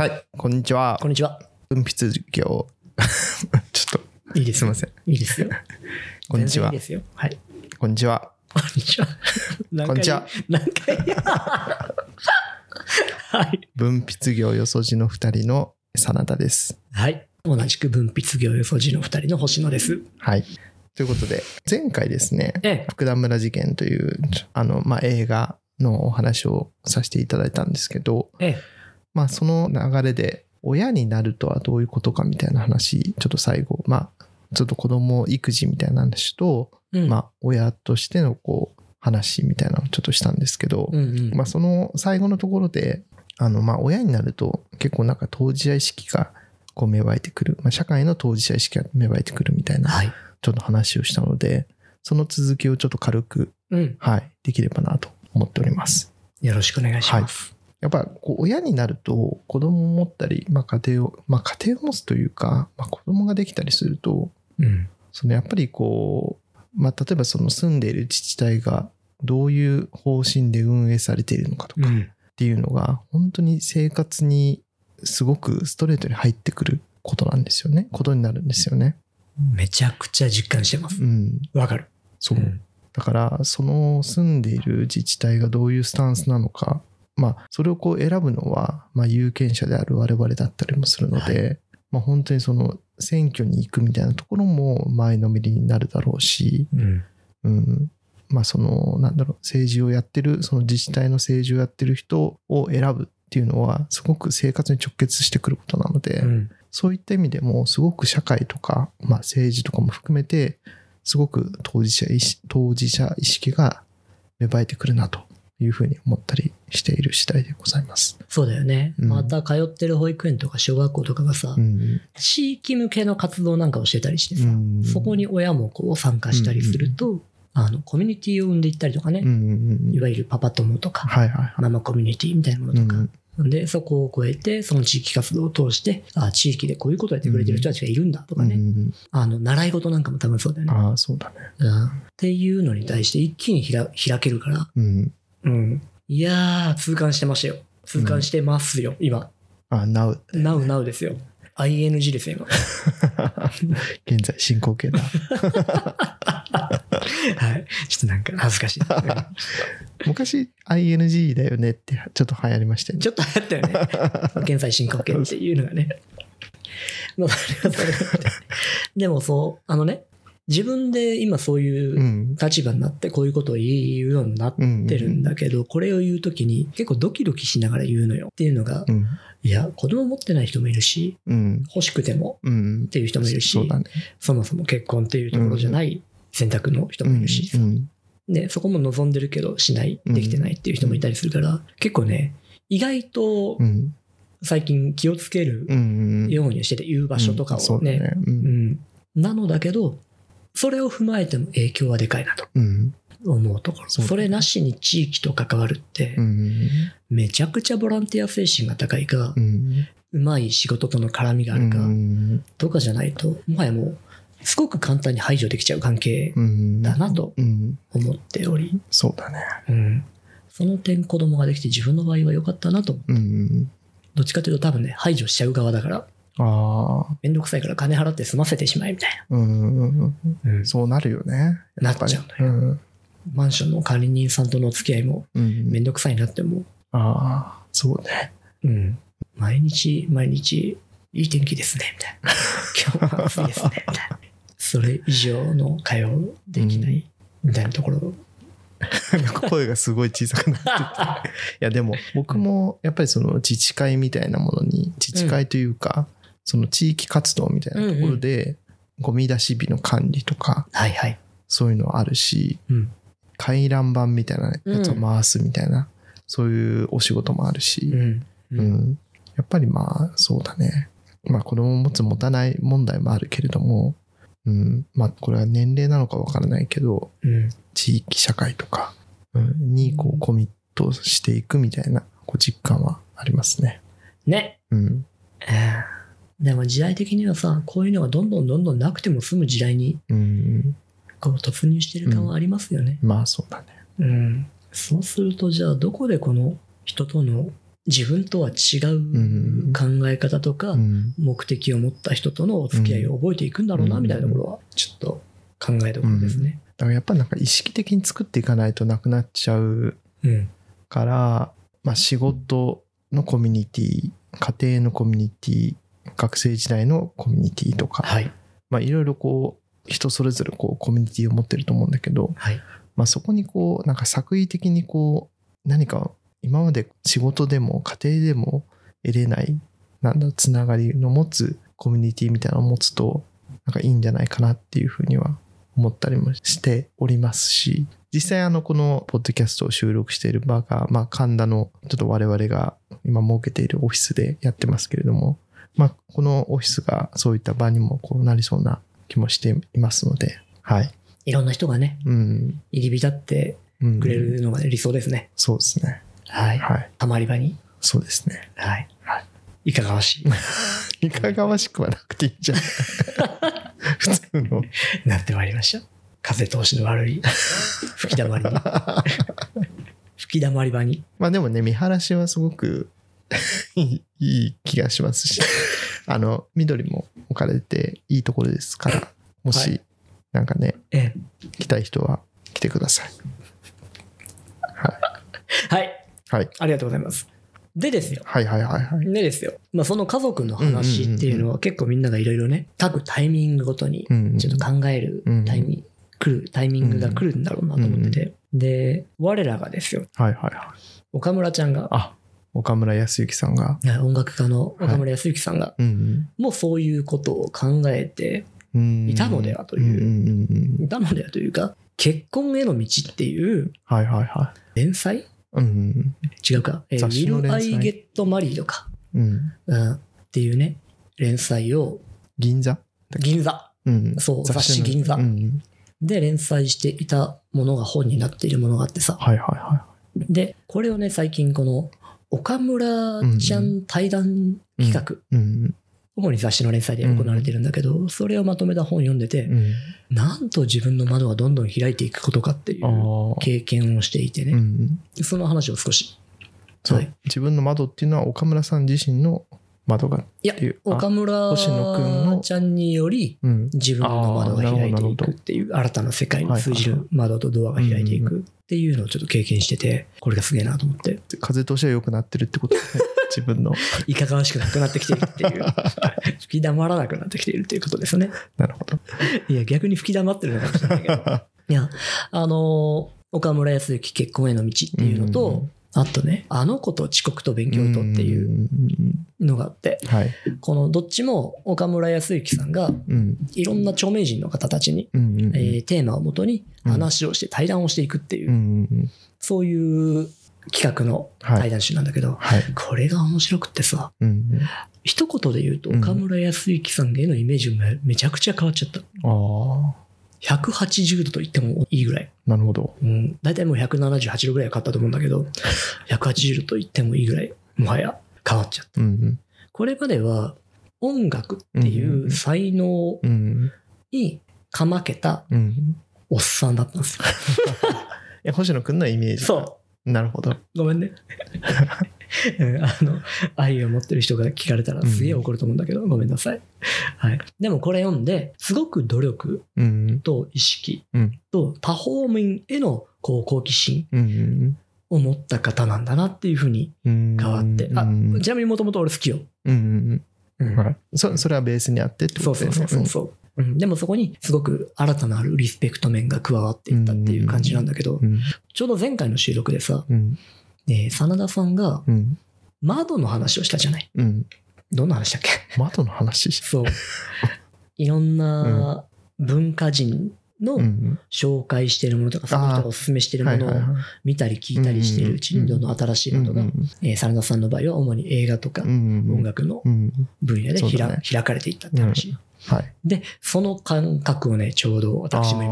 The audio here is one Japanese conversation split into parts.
はい、こんにちはこ。んにちは。分泌業。ちょっと、いいですよすいません。いいですよ。こんにちはいいですよ。はい。こんにちは。こんにちは。こんにちは。何回はい。分泌業よそじの二人の真田です。はい。同じく分泌業予想時の二人の星野です。はい。ということで、前回ですね、ええ。福田村事件という、あの、まあ、映画のお話をさせていただいたんですけど、ええ。まあ、その流れで、親になるとはどういうことかみたいな話、ちょっと最後、まあ、ちょっと子供育児みたいな話と、うん。まあ、親としてのこう、話みたいなのをちょっとしたんですけど、うんうん。まあ、その最後のところで、あの、まあ、親になると結構なんか当事者意識がこう芽生えてくる、まあ、社会の当事者意識が芽生えてくるみたいな、はい。ちょっと話をしたので、その続きをちょっと軽く、うん。はい、できればなと思っております。よろしくお願いします。やっぱこう親になると子供を持ったり、まあ、家庭を、まあ、家庭を持つというか、まあ、子供ができたりすると、うん。そのやっぱりこう、まあ、例えばその住んでいる自治体がどういう方針で運営されているのかとか、うん。っていうのが本当に生活にすごくストレートに入ってくることなんですよね。ことになるんですよね。めちゃくちゃ実感してますう。ん。わかる。そう。んだから、その住んでいる自治体がどういうスタンスなのか、まあ、それをこう選ぶのは、まあ、有権者である我々だったりもするので、まあ、本当にその選挙に行くみたいなところも前のめりになるだろうし、うん。うん。まあその、なんだろう、政治をやってる、その自治体の政治をやってる人を選ぶっていうのは、すごく生活に直結してくることなので、うん。そういった意味でも、すごく社会とか、まあ政治とかも含めて、すごく当事者意識当事者意識が芽生えてくるなというふうに思ったりしている次第でございます。そうだよね。うんまた通ってる保育園とか小学校とかがさ、うん。地域向けの活動なんかをしてたりしてさ、うんそこに親もこう参加したりすると、あの、コミュニティを生んでいったりとかね。いわゆるパパ友とか、はいはいはい。ママコミュニティみたいなものとか、うんで、そこを超えて、その地域活動を通して、あ地域でこういうことをやってくれてる人たちがいるんだとかね、うんうんあの、習い事なんかも多分そうだよね。ああ、そうだね。うんっていうのに対して一気にひら開けるから、うん。うん。いやー、痛感してましたよ。痛感してますよ、今。あ、なう。なうなうですよ。ING ですよ、今。現在進行形だ。はい。ちょっとなんか恥ずかしい。昔 ING だよねってちょっと流行りましたよね。ちょっと流行ったよね。現在進行形っていうのがね。まあ、それはそれで。でもそう、あのね、自分で今そういううん。立場になってこういうことを言うようになっうんてるんだけど、これを言うときに結構ドキドキしながら言うのよ。っていうのが、うん。いや、子供持ってない人もいるし、うん。欲しくてもうん。っていう人もいるし、そもそも結婚っていうところじゃない選択の人もいるしさ、そこも望んでるけどしない、できてないっていう人もいたりするから、結構ね、意外とうん。最近気をつけるうんようにしてて、言う場所とかをね。なのだけど、それを踏まえても影響はでかいなとうん。思うところ。そうだね。それなしに地域と関わるってう、んめちゃくちゃボランティア精神が高いかう、ん。うまい仕事との絡みがあるうか、んとかじゃないと、もはやもう、すごく簡単に排除できちゃう関係うんだなとうん思っており、そうだね。うん。その点子供ができて自分の場合は良かったなと。うん。どっちかというと多分ね、排除しちゃう側だから、ああめんどくさいから金払って済ませてしまえみたいうんな。うんそうなるよね。なっちゃううんマンションの管理人さんとのお付き合いもうんめんどくさいなっても、ああそうね。うん。毎日毎日いい天気ですね、みたいな。今日は暑いですね、みたいな。それ以上の会話をできない、みたいなところ。なんか声がすごい小さくなってて。いやでも僕もやっぱりその自治会みたいなものに自治会というか、その地域活動みたいなところで、ゴミ出し日の管理とかはいはい。そういうのあるしうん。回覧板みたいなやつを回すみたいな、そういうお仕事もあるし、うん。うんやっぱりまあそうだねまあ子供を持つ持たない問題もあるけれども、うん、まあこれは年齢なのかわからないけどうん。地域社会とか、うん、にこうコミットしていくみたいなこう実感はありますね。ね。うん。えーでも時代的にはさ、こういうのがどんどんどんどんなくても済む時代にうん。こう突入してる感はありますよね。まあそうだね。うん。そうすると、じゃあどこでこの人との自分とは違う考え方とか、目的を持った人とのお付き合いを覚えていくんだろうな、みたいなところは、ちょっと考えどころですね。だからやっぱりなんか意識的に作っていかないとなくなっちゃうから、まあ仕事のコミュニティ、家庭のコミュニティ、学生時代のコミュニティとか、はい、まあいろいろこう、人それぞれこうコミュニティを持ってると思うんだけど、はい、まあそこにこう、なんか作為的にこう、何か今まで仕事でも家庭でも得れない、なんだ、つながりの持つコミュニティみたいなのを持つと、なんかいいんじゃないかなっていうふうには思ったりもしておりますし、実際あの、このポッドキャストを収録している場が、まあ、神田のちょっと我々が今設けているオフィスでやってますけれども、まあ、このオフィスがそういった場にもこうなりそうな気もしていますので、はい。いろんな人がね、うん、入り浸ってくれるのが理想ですね。そうですね。はい。はい。たまり場に。そうですね。はい。はい。いかがわしい？いかがわしくはなくていいんじゃない 普通の。なってまいりました。風通しの悪い吹き溜まりに。吹き溜まり場に。まあでもね、見晴らしはすごくいい気がしますし、あの、緑も置かれていいところですから、もし、なんかね、ええ、来たい人は来てください。はい。はい。はい。ありがとうございます。でですよ。はいはいはいはい。でですよ。まあその家族の話っていうのは結構みんながいろいろね、各タイミングごとにちょっと考えるタイミング、来る、タイミングが来るんだろうなと思ってて。で、我らがですよ。はいはいはい。岡村ちゃんが。あ、岡村康之さんが。音楽家の岡村康之さんが、もうそういうことを考えていたのではという、いたのではというか、結婚への道っていう、はいはいはい。連載？うん、違うか。えー、ウィル・アイ・ゲット・マリードか。うん、うん。っていうね、連載を。銀座？銀座。うん。そう、雑誌銀座。うん、で、連載していたものが本になっているものがあってさ。はいはいはい。で、これをね、最近この、岡村ちゃん対談企画。主に雑誌の連載で行われてるんだけど、うん、それをまとめた本読んでて、うん、なんと自分の窓がどんどん開いていくことかっていう経験をしていてね、うん、その話を少し。はい、自分の窓っていうのは岡村さん自身の窓がいや、岡村ちゃんにより、自分の窓が開いていくっていう、新たな世界に通じる窓とドアが開いていくっていうのをちょっと経験してて、これがすげえなと思って。風通しは良くなってるってことですね。自分の。いかがわしくなくなってきているっていう。吹き溜まらなくなってきているっていうことですね。なるほど。いや、逆に吹き溜まってるのかもしれないけど。いや、あの、岡村康之結婚への道っていうのと、あとね、あの子と遅刻と勉強とっていうのがあって、はい、このどっちも岡村康之さんが、いろんな著名人の方たちに、えー、テーマをもとに話をして対談をしていくっていう、そういう企画の対談集なんだけど、はい、これが面白くってさ、うん、一言で言うと岡村康之さんへのイメージがめちゃくちゃ変わっちゃった。180度と言ってもいいぐらい。なるほど。うん。大体もう178度ぐらいは買ったと思うんだけど、180度と言ってもいいぐらい、もはや変わっちゃった。うんうん、これまでは音楽っていう才能にかまけたおっさんだったんですよ。え、星野くんのイメージそう。なるほど。ごめんね。あの、愛を持ってる人が聞かれたらすげえ怒ると思うんだけど、うん、ごめんなさい。はい。でもこれ読んで、すごく努力と意識とパフォーミンへのこう好奇心を持った方なんだなっていうふうに変わって。あ、ちなみにもともと俺好きよ。うんうんうん。そそれはベースにあってってことですね。そうそうそうそう。うん、でもそこにすごく新たなるリスペクト面が加わっていったっていう感じなんだけど、うん、ちょうど前回の収録でさ、うん、えー、真田さんが窓の話をしたじゃない？うん、どんな話だっけ？窓の話？そう。いろんな文化人の紹介してるものとか、その人がおすすめしてるものを見たり聞いたりしてるうちに、どん。どん新しいことが、えー、真田さんの場合は主に映画とか音楽の分野で開かれていったって話。はい。で、その感覚をね、ちょうど私も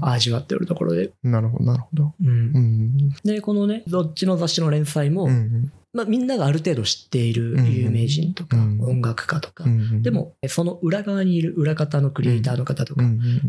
今味わっておるところで。なるほど、なるほど。うん。うん、で、このね、どっちの雑誌の連載も、うん、まあ、みんながある程度知っている有名人とか、音楽家とか、でも、その裏側にいる裏方のクリエイターの方とか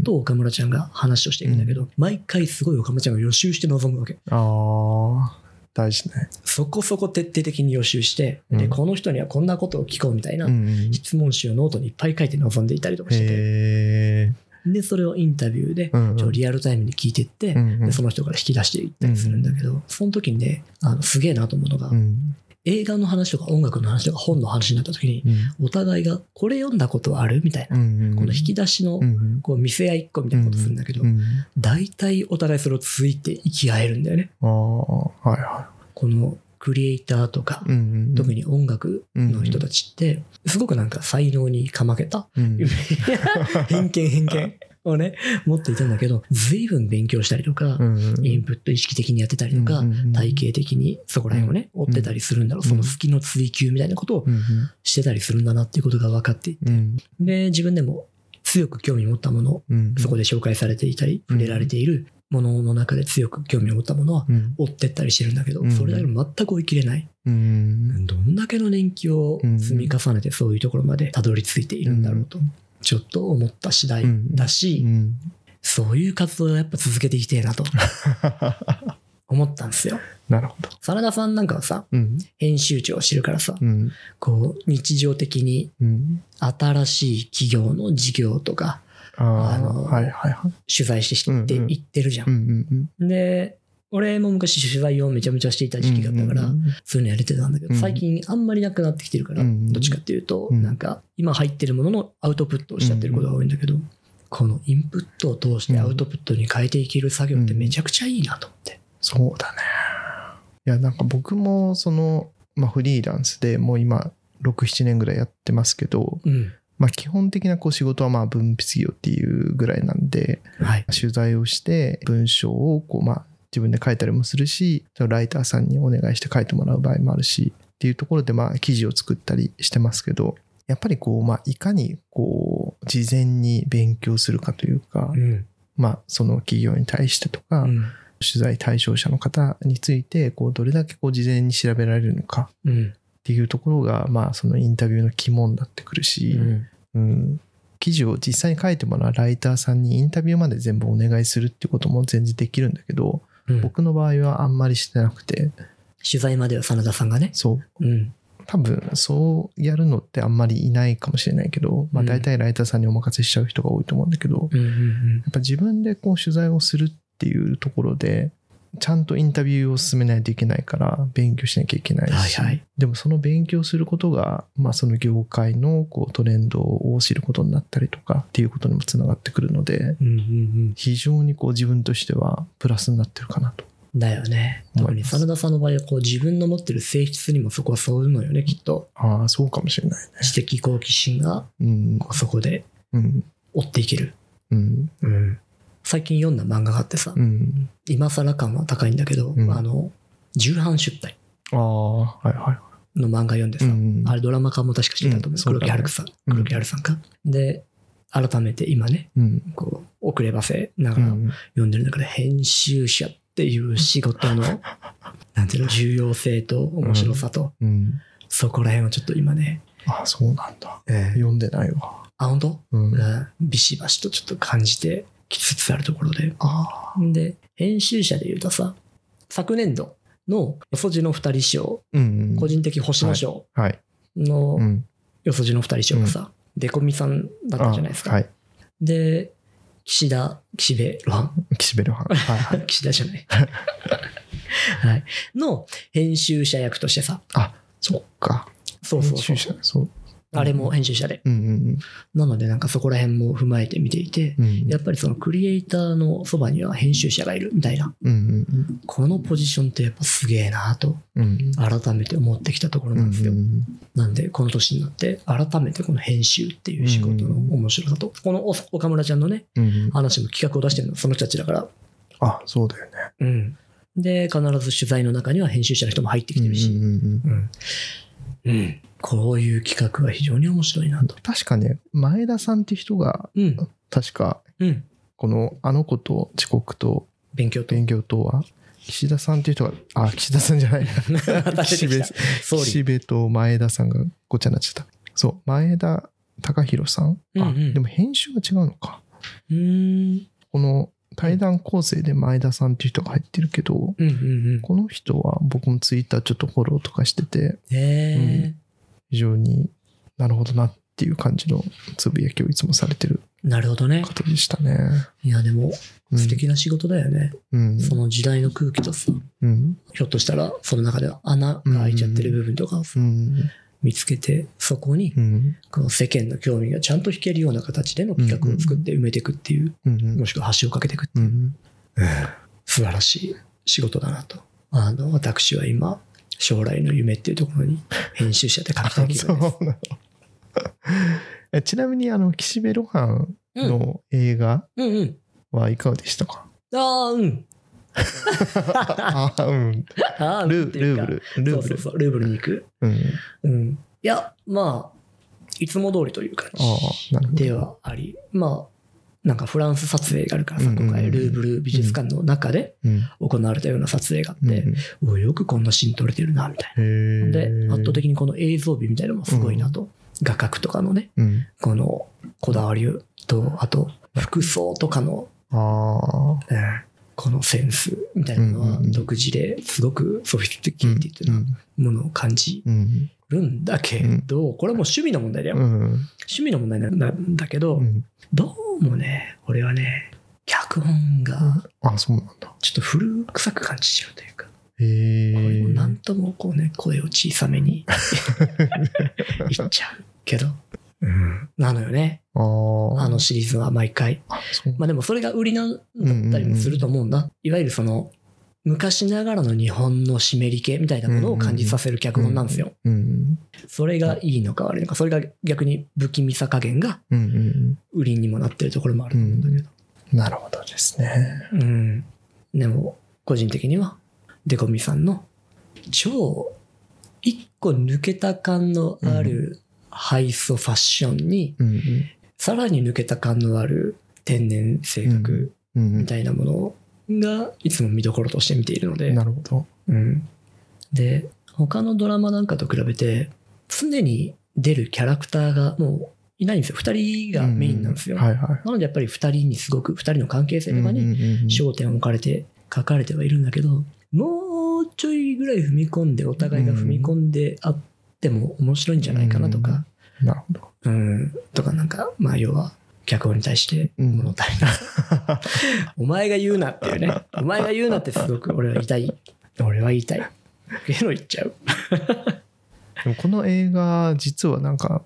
と岡村ちゃんが話をしているんだけど、毎回すごい岡村ちゃんが予習して臨むわけ。ああ。大事ね。そこそこ徹底的に予習して、で、うん。この人にはこんなことを聞こうみたいな質問集をノートにいっぱい書いて臨んでいたりとかしてて、へで、それをインタビューで、ちょリアルタイムで聞いてって、でその人から引き出していったりするんだけど、その時にね、あのすげえなと思うのが、うん映画の話とか音楽の話とか本の話になった時に、うん。お互いがこれ読んだことあるみたいな、うんこの引き出しのこう見せ合いっこみたいなことするんだけど、うん大体お互いそれをついていき合えるんだよね。はいはこのクリエイターとか、特に音楽の人たちって、すごくなんか才能にかまけた、うん。偏見偏見をね、持っていたんだけど、随分勉強したりとか、インプット意識的にやってたりとか、体系的にそこら辺をね、追ってたりするんだろう。うん。その好きの追求みたいなことをしてたりするんだなっていうことが分かっていて、うん。で、自分でも強く興味を持ったもの、うんそこで紹介されていたり、うん触れられているものの中で強く興味を持ったものは、うん。追ってったりしてるんだけどう、んそれだけで全く追い切れない。うんどんだけの年季を積み重ねてそういうところまでたどり着いているんだろうと、ちょっと思った次第だし、うんそういう活動をやっぱ続けていきたいなと 思ったんですよ。なるほど。真田さんなんかはさ、うん編集長を知るからさ、うんこう、日常的にうん新しい企業の事業とかあああのはいはいはい。取材して知ってうんうんいってるじゃうんん。うんで、俺も昔取材をめちゃめちゃしていたうん。時期があったから、うんそういうのやれてたんだけど、うん最近あんまりなくなってきてるから、うんどっちかっていうと、うんなんか今入ってるもののアウトプットをしちゃってることが多いんだけど、このインプットを通してアウトプットに変えていける作業ってめちゃくちゃいいなと思って。そうだね。いや、なんか僕もその、まあフリーランスでもう今6、7年ぐらいやってますけど、うん。まあ基本的なこう仕事はまあ分泌業っていうぐらいなんで、はい。取材をして文章をこうまあ自分で書いたりもするし、ライターさんにお願いして書いてもらう場合もあるし、っていうところでまあ記事を作ったりしてますけど、やっぱりこうまあいかにこう事前に勉強するかというか、うん。まあその企業に対してとか、うん。取材対象者の方についてこうどれだけこう事前に調べられるのかうん。っていうところがまあそのインタビューの肝になってくるし、うん。うん記事を実際に書いてもらうライターさんにインタビューまで全部お願いするっていうことも全然できるんだけど、うん僕の場合はあんまりしてなくて取材までは真田さんがね。そううん。多分そうやるのってあんまりいないかもしれないけど、まあ、うん大体ライターさんにお任せしちゃう人が多いと思うんだけど。やっぱ自分でこう取材をするっていうところで、ちゃんとインタビューを進めないといけないから、勉強しなきゃいけないし、はいはいでもその勉強することが、まあその業界のこうトレンドを知ることになったりとかっていうことにもつながってくるので、うん。うん。うん。非常にこう自分としてはプラスになってるかなと。だよね。特に真田さんの場合はこう自分の持ってる性質にもそこはそういうのよね、きっと。ああ、そうかもしれないね。知的好奇心がそこでうん。追っていける。うん。うん。最近読んだ漫画があってさ、うん。今更感は高いんだけど、うんあの、重版出題ああ、はいはの漫画読んでい。さ、うん。あれドラマ化も確かしてたと思う。うん黒木春樹さん。うん黒木春さんか。で、改めて今ね、うん。こう、遅ればせながらうん。読んでる中で、編集者っていう仕事の、なんていうの、重要性と面白さと、うん。そこら辺はちょっと今ね、ああ、そうなんだ。ええ読んでないわ。あ、本当？うん。うんビシバシとちょっと感じてきつつあるところで。ああ。で、編集者で言うとさ、昨年度のよそじの二人賞、うん。個人的星野賞はい。のうん。よそじの二人賞がさ、デコミさんだったじゃないですか。あはい。で、岸田、岸辺露伴。岸辺露伴。はいはい。岸田じゃない。はい。の編集者役としてさ、あ、そっか。そうそうそう編集。者そう。あれも編集者で。うんうんなのでなんかそこら辺も踏まえて見ていて、やっぱりそのクリエイターのそばには編集者がいるみたいな、うんうんこのポジションってやっぱすげえなとうん。改めて思ってきたところなんですよ。うんなんでこの年になって改めてこの編集っていう仕事の面白さと、このお岡村ちゃんのね。話も企画を出してるのはその人たちだから、あ、そうだよね。うん。で、必ず取材の中には編集者の人も入ってきてるし。うん。こういう企画は非常に面白いなと。確かね、前田さんって人が、うん。確か、うん。この、あの子と遅刻と勉強と。勉強とは、岸田さんっていう人が、あ、岸田さんじゃない。岸辺。岸辺と前田さんがごっちゃになっちゃった。そう、前田隆弘さん？あ、うんうんでも編集は違うのか。うーん。この対談構成で前田さんっていう人が入ってるけど、うんうんうん。この人は僕もツイッターちょっとフォローとかしてて、へえ、非常になるほどなっていう感じのつぶやきをいつもされてるなるほどね。方でしたね。いや、でも、うん素敵な仕事だよね。うん。その時代の空気とさ、うん。ひょっとしたら、その中では穴が開いちゃってる部分とかをさうん。見つけて、そこにう、ん。この世間の興味がちゃんと引けるような形での企画を作って埋めていくっていう、うん。もしくは橋を架けていくっていう、うん。素晴らしい仕事だなと。あの、私は今、将来の夢っていうところに編集者で書きたい気 そうがです。ちなみに、あの、岸辺露伴の映画うんうん。はいかがでしたか、ああ、うん。ああ、うん。ああ、ルっていうかルーブル。ルーブル。そうそうそう、ルーブルに行く？うん。うん。いや、まあ、いつも通りという感。じではあり、まあ、なんかフランス撮影があるからさ、今回ルーブル美術館の中でうん。行われたような撮影があうんって、うわよくこんなシーン撮れてるな、みたい。な。で、圧倒的にこの映像美みたいなのもすごいなと。画角とかのね、うん。このこだわりと、あと、服装とかの、ああ。うんこのセンスみたいなのは独自ですごく sophisticated なものを感じうん。るんだけど、これはもう趣味の問題だよ。うん。趣味の問題なんだけど、うん。どうもね、俺はね、脚本があ、そうなんだ。ちょっと古臭く感じちゃうというか、へこれもえ。なんともこうね、声を小さめに 言っちゃうけど、うん、なのよね。あのシリーズは毎回。まあでもそれが売りなんだったりもすると思うんだ。いわゆるその、昔ながらの日本の湿り気みたいなものを感じさせる脚本なんですよ。うん。それがいいのか悪いのか、それが逆に不気味さ加減がうん。うん。売りにもなってるところもあると思うんだけど。なるほどですね。うん。でも、個人的には、デコミさんの超一個抜けた感のあるハイソファッションに、うん。さらに抜けた感のある天然性格うん。みたいなものがいつも見どころとして見ているので、なるほど。うん。で、他のドラマなんかと比べて、常に出るキャラクターがもういないんですよ。二人がメインなんですよ。はいはい。なのでやっぱり二人にすごく、二人の関係性とかにうんうんうん焦点を置かれて書かれてはいるんだけど、もうちょいぐらい踏み込んで、お互いが踏み込んであっても面白いんじゃないかなとか、なるほど。うん、とかなんか、まあ要は、脚本に対してうん物足りな お前が言うなっていうね。お前が言うなってすごく俺は言いたい。俺は言いたい。っていうのを言っちゃう。でもこの映画、実はなんか、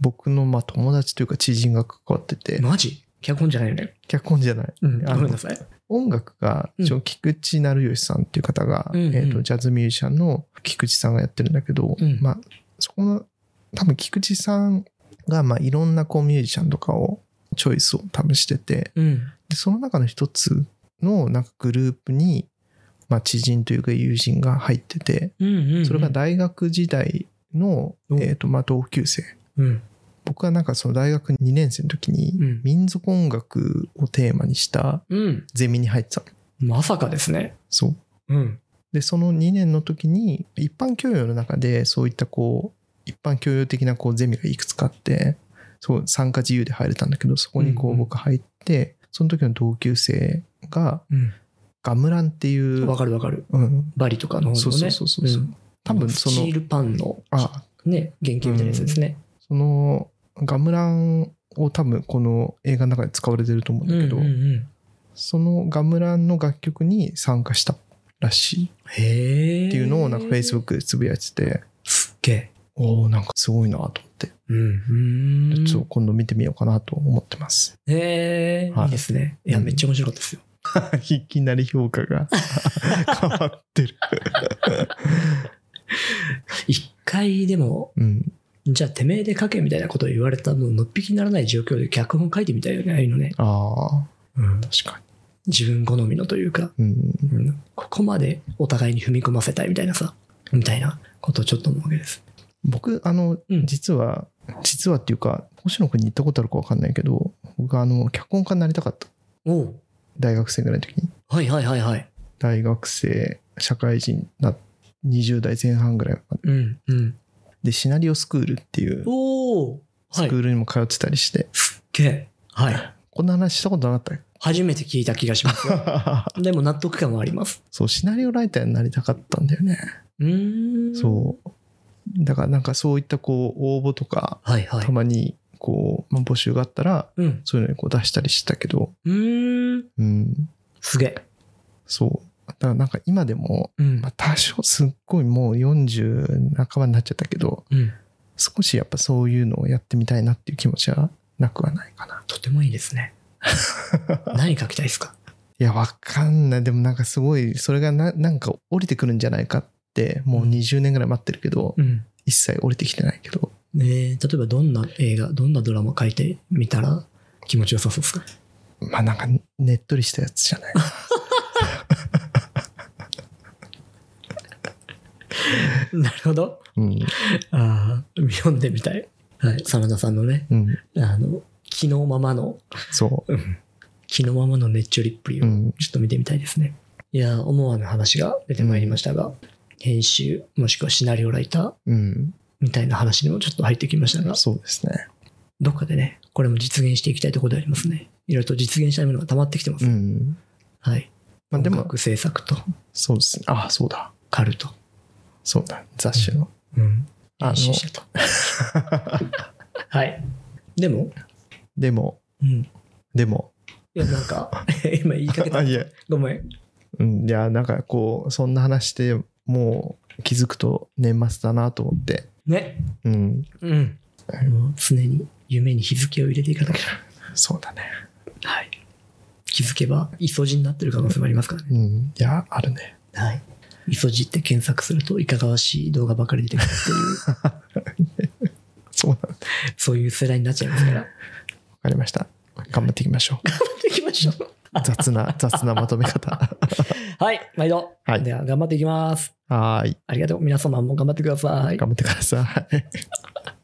僕のまあ友達というか知人が関わってて、マジ？脚本じゃないよね。脚本じゃない。うん、ごめんなさい。音楽が、うん菊池成吉さんっていう方が、うんうんえーとジャズミュージシャンの菊池さんがやってるんだけど、うんまあ、そこの、多分菊池さんが、まあ、いろんなこうミュージシャンとかを、チョイスを多分してて、うん。でその中の一つのなんかグループに、まあ、知人というか友人が入ってて、うんうん、うん。それが大学時代の、うんえーとまあ、同級生。うん。僕はなんかその大学2年生の時にうん民族音楽をテーマにしたうん。ゼミに入ってたの。まさかですね。そう。うん。で、その2年の時に一般教養の中でそういったこう、一般教養的なこうゼミがいくつかあって、そう参加自由で入れたんだけど、そこにこうんうんう僕入って、その時の同級生がうん。ガムランっていう、わかるわかる。うん、バリとかの方のね。そうそうそうそうそうん多分そのスチールパンの、あ、ね、原型みたいなやつですね。そのガムランを多分この映画の中で使われてると思うんだけど、うんうんうんそのガムランの楽曲に参加したらしい。っていうのをなんか Facebook でつぶやいてて、すっげえ。おおなんかすごいなと思って、うん。うん。ちょっと今度見てみようかなと思ってます。へえ、はいいいですね。いや、うんめっちゃ面白かったですよ。いきなり評価が 変わってる。一回でも、うん。じゃあてめえで書けみたいなことを言われたもうのっぴきにならない状況で脚本書いてみたいよね、ああいうのね。ああ、うん。確か自分好みのというか、に。うん。うん、ここまでお互いに踏み込ませたいみたいなさ、みたいなことをちょっと思うわけです。僕、あの、うん実は、実はっていうか、星野くんに行ったことあるかわかんないけど、僕、あの、脚本家になりたかった。大学生ぐらいの時に。はいはいはいはい。大学生、社会人な、20代前半ぐらいまで。うんうん。で、シナリオスクールっていうスク。ールにも通ってたりして、すっげえ。はい。こんな話したことなかった？初めて聞いた気がしますよ。でも納得感はあります。そう、シナリオライターになりたかったんだよね。うーん。そう。だからなんかそういったこう応募とか、はいはいた。まにこう、まあ、募集があったら、うん。そういうのにこう出したりしてたけど、うーん。うん、すげえ。そう。だからなんか今でも、うんまあ、多少すっごいもう40半ばになっちゃったけど、うん。少しやっぱそういうのをやってみたいなっていう気持ちはなくはないかな。とてもいいですね。何書きたいですか？いや、わかんない。でもなんかすごい、それがななんか降りてくるんじゃないかって、もう20年ぐらい待ってるけど、うん。一切降りてきてないけど、えー、例えばどんな映画、どんなドラマ書いてみたら気持ちよさそうですか？まあなんかねっとりしたやつじゃない。なるほど。うん。ああ、読んでみたい。はい。真田さんのね、うん。あの、気のままの、そう。気のままの熱ちょりっぷりをうん。ちょっと見てみたいですね。いや、思わぬ話が出てまいりましたが、編集、もしくはシナリオライターうん。みたいな話にもちょっと入ってきましたが、そうですね。どっかでね、これも実現していきたいところでありますね。いろいろと実現したいものが溜まってきてます。うん。はい。まあでも音楽制作とそうですね。ああ、そうだ。カルト。そうだ。雑誌の。うん。あの。はい。でも、でも、うん。でも、いや、なんか、今言いかけたあ。いや、ごめん。うん、いや、なんかこう、そんな話して、もう気づくと年末だなと思って。ね。うん。うん。もう常に夢に日付を入れていかなきゃ。そうだね。はい。気づけば、イソジになってる可能性もありますからね。うん。いや、あるね。はい。イソジって検索するといかがわしい動画ばかり出てくるっていう、そうなんだ。そういう世代になっちゃいますから。わかりました。頑張っていきましょう。頑張っていきましょう。雑な、雑なまとめ方。はい、毎度。はいでは、頑張っていきます。はーい。ありがとう。皆様も頑張ってください。頑張ってください。